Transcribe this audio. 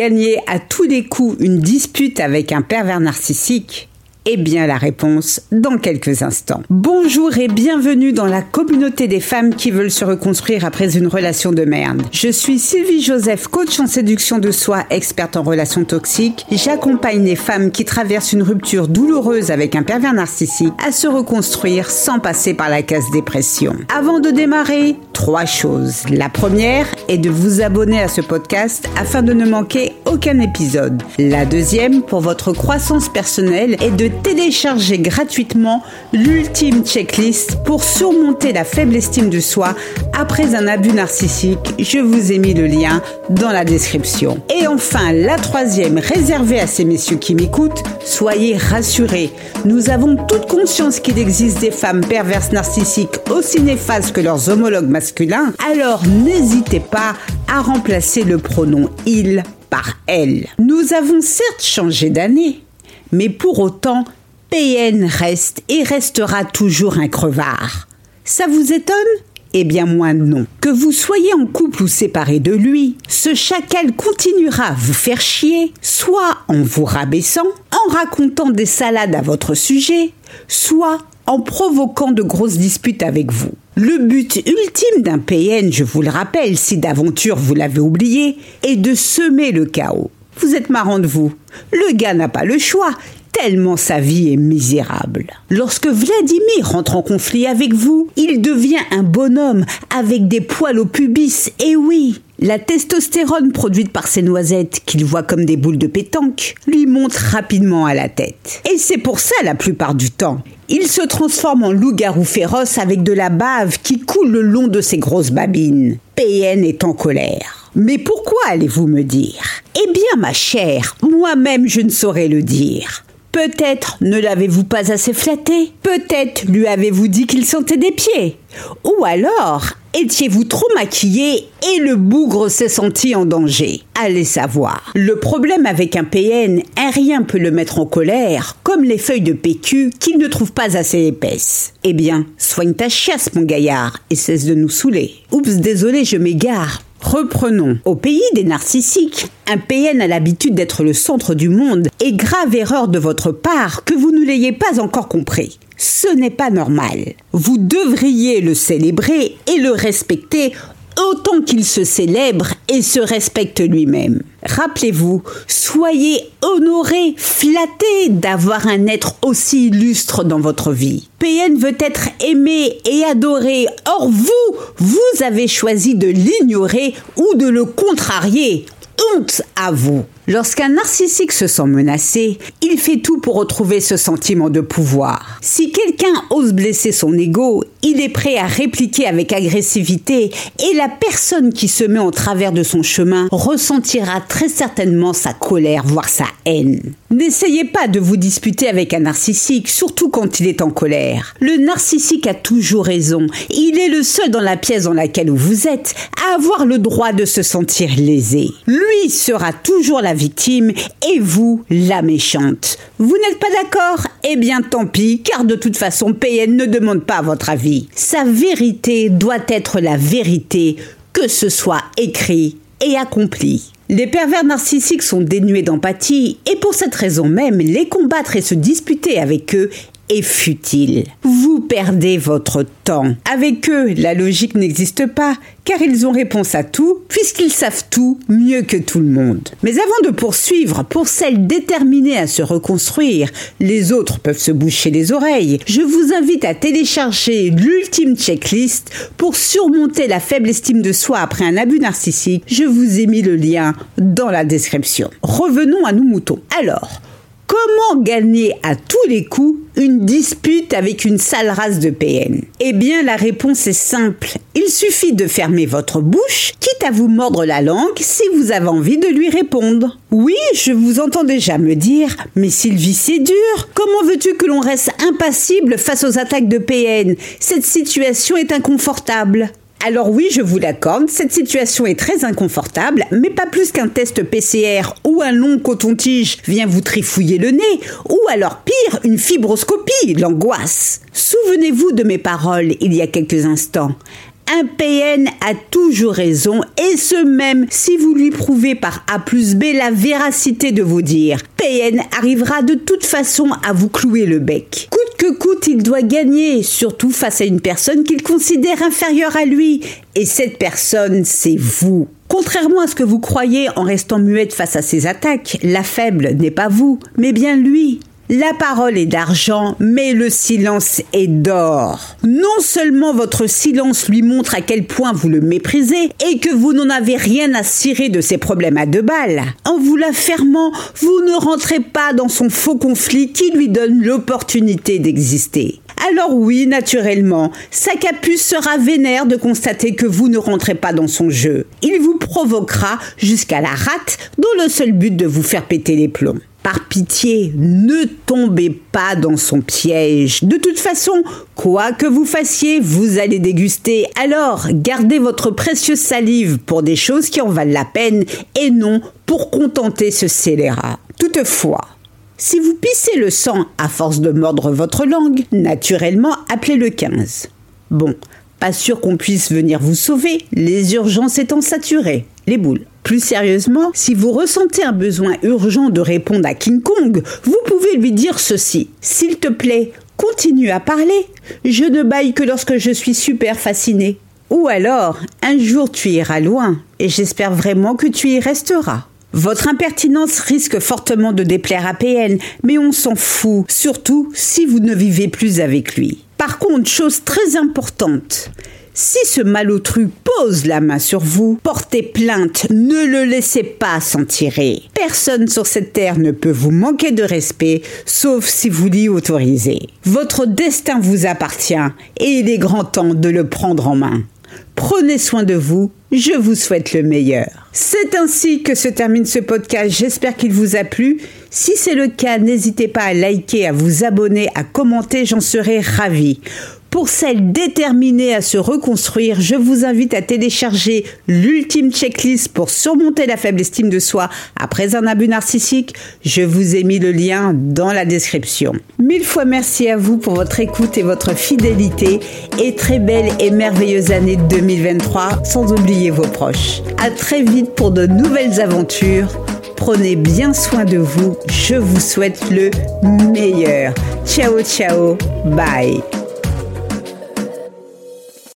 gagner à tous les coups une dispute avec un pervers narcissique eh bien, la réponse dans quelques instants. Bonjour et bienvenue dans la communauté des femmes qui veulent se reconstruire après une relation de merde. Je suis Sylvie Joseph, coach en séduction de soi, experte en relations toxiques. J'accompagne les femmes qui traversent une rupture douloureuse avec un pervers narcissique à se reconstruire sans passer par la case dépression. Avant de démarrer, trois choses. La première est de vous abonner à ce podcast afin de ne manquer aucun épisode. La deuxième, pour votre croissance personnelle, est de télécharger gratuitement l'ultime checklist pour surmonter la faible estime de soi après un abus narcissique. Je vous ai mis le lien dans la description. Et enfin, la troisième, réservée à ces messieurs qui m'écoutent, soyez rassurés. Nous avons toute conscience qu'il existe des femmes perverses narcissiques aussi néfastes que leurs homologues masculins. Alors n'hésitez pas à remplacer le pronom il par elle. Nous avons certes changé d'année, mais pour autant, PN reste et restera toujours un crevard. Ça vous étonne? Eh bien moins non. Que vous soyez en couple ou séparé de lui, ce chacal continuera à vous faire chier, soit en vous rabaissant, en racontant des salades à votre sujet, soit en provoquant de grosses disputes avec vous. Le but ultime d'un PN, je vous le rappelle, si d'aventure vous l'avez oublié, est de semer le chaos. Vous êtes marrant de vous. Le gars n'a pas le choix, tellement sa vie est misérable. Lorsque Vladimir rentre en conflit avec vous, il devient un bonhomme avec des poils au pubis, et oui, la testostérone produite par ces noisettes, qu'il voit comme des boules de pétanque, lui monte rapidement à la tête. Et c'est pour ça la plupart du temps. Il se transforme en loup-garou féroce avec de la bave qui coule le long de ses grosses babines. PN est en colère. Mais pourquoi allez-vous me dire? Eh bien, ma chère, moi-même je ne saurais le dire. Peut-être ne l'avez-vous pas assez flatté Peut-être lui avez-vous dit qu'il sentait des pieds? Ou alors étiez-vous trop maquillé et le bougre s'est senti en danger? Allez savoir. Le problème avec un PN, un rien peut le mettre en colère, comme les feuilles de PQ qu'il ne trouve pas assez épaisses. Eh bien, soigne ta chiasse, mon gaillard, et cesse de nous saouler. Oups, désolé, je m'égare. Reprenons. Au pays des narcissiques, un PN a l'habitude d'être le centre du monde et grave erreur de votre part que vous ne l'ayez pas encore compris. Ce n'est pas normal. Vous devriez le célébrer et le respecter autant qu'il se célèbre et se respecte lui-même. Rappelez-vous, soyez honoré, flatté d'avoir un être aussi illustre dans votre vie. PN veut être aimé et adoré. Or vous, vous avez choisi de l'ignorer ou de le contrarier honte à vous. Lorsqu'un narcissique se sent menacé, il fait tout pour retrouver ce sentiment de pouvoir. Si quelqu'un ose blesser son ego, il est prêt à répliquer avec agressivité et la personne qui se met en travers de son chemin ressentira très certainement sa colère, voire sa haine. N'essayez pas de vous disputer avec un narcissique, surtout quand il est en colère. Le narcissique a toujours raison. Il est le seul dans la pièce dans laquelle vous êtes à avoir le droit de se sentir lésé. Lui sera toujours la victime et vous la méchante. Vous n'êtes pas d'accord? Eh bien tant pis, car de toute façon PN ne demande pas votre avis. Sa vérité doit être la vérité, que ce soit écrit et accompli. Les pervers narcissiques sont dénués d'empathie et pour cette raison même, les combattre et se disputer avec eux futile. Vous perdez votre temps. Avec eux, la logique n'existe pas, car ils ont réponse à tout, puisqu'ils savent tout mieux que tout le monde. Mais avant de poursuivre, pour celles déterminées à se reconstruire, les autres peuvent se boucher les oreilles. Je vous invite à télécharger l'ultime checklist pour surmonter la faible estime de soi après un abus narcissique. Je vous ai mis le lien dans la description. Revenons à nous moutons. Alors, Comment gagner à tous les coups une dispute avec une sale race de PN Eh bien, la réponse est simple. Il suffit de fermer votre bouche, quitte à vous mordre la langue si vous avez envie de lui répondre. Oui, je vous entends déjà me dire, mais Sylvie, c'est dur. Comment veux-tu que l'on reste impassible face aux attaques de PN Cette situation est inconfortable. Alors oui, je vous l'accorde, cette situation est très inconfortable, mais pas plus qu'un test PCR ou un long coton-tige vient vous trifouiller le nez, ou alors pire, une fibroscopie, l'angoisse. Souvenez-vous de mes paroles il y a quelques instants. Un PN a toujours raison et ce même si vous lui prouvez par A plus B la véracité de vos dires. PN arrivera de toute façon à vous clouer le bec. Que coûte, il doit gagner, surtout face à une personne qu'il considère inférieure à lui. Et cette personne, c'est vous. Contrairement à ce que vous croyez en restant muette face à ses attaques, la faible n'est pas vous, mais bien lui. La parole est d'argent, mais le silence est d'or. Non seulement votre silence lui montre à quel point vous le méprisez et que vous n'en avez rien à cirer de ses problèmes à deux balles, en vous la fermant, vous ne rentrez pas dans son faux conflit qui lui donne l'opportunité d'exister. Alors oui, naturellement, sa capuce sera vénère de constater que vous ne rentrez pas dans son jeu. Il vous provoquera jusqu'à la rate dont le seul but de vous faire péter les plombs. Par pitié, ne tombez pas dans son piège. De toute façon, quoi que vous fassiez, vous allez déguster. Alors, gardez votre précieuse salive pour des choses qui en valent la peine et non pour contenter ce scélérat. Toutefois, si vous pissez le sang à force de mordre votre langue, naturellement, appelez le 15. Bon, pas sûr qu'on puisse venir vous sauver, les urgences étant saturées. Les boules. Plus sérieusement, si vous ressentez un besoin urgent de répondre à King Kong, vous pouvez lui dire ceci. S'il te plaît, continue à parler. Je ne baille que lorsque je suis super fasciné. Ou alors, un jour tu iras loin, et j'espère vraiment que tu y resteras. Votre impertinence risque fortement de déplaire à PN, mais on s'en fout, surtout si vous ne vivez plus avec lui. Par contre, chose très importante, si ce malotru pose la main sur vous, portez plainte, ne le laissez pas s'en tirer. Personne sur cette terre ne peut vous manquer de respect, sauf si vous l'y autorisez. Votre destin vous appartient et il est grand temps de le prendre en main. Prenez soin de vous, je vous souhaite le meilleur. C'est ainsi que se termine ce podcast, j'espère qu'il vous a plu. Si c'est le cas, n'hésitez pas à liker, à vous abonner, à commenter, j'en serai ravi. Pour celles déterminées à se reconstruire, je vous invite à télécharger l'ultime checklist pour surmonter la faible estime de soi après un abus narcissique. Je vous ai mis le lien dans la description. Mille fois merci à vous pour votre écoute et votre fidélité et très belle et merveilleuse année 2023 sans oublier vos proches. À très vite pour de nouvelles aventures. Prenez bien soin de vous. Je vous souhaite le meilleur. Ciao ciao. Bye.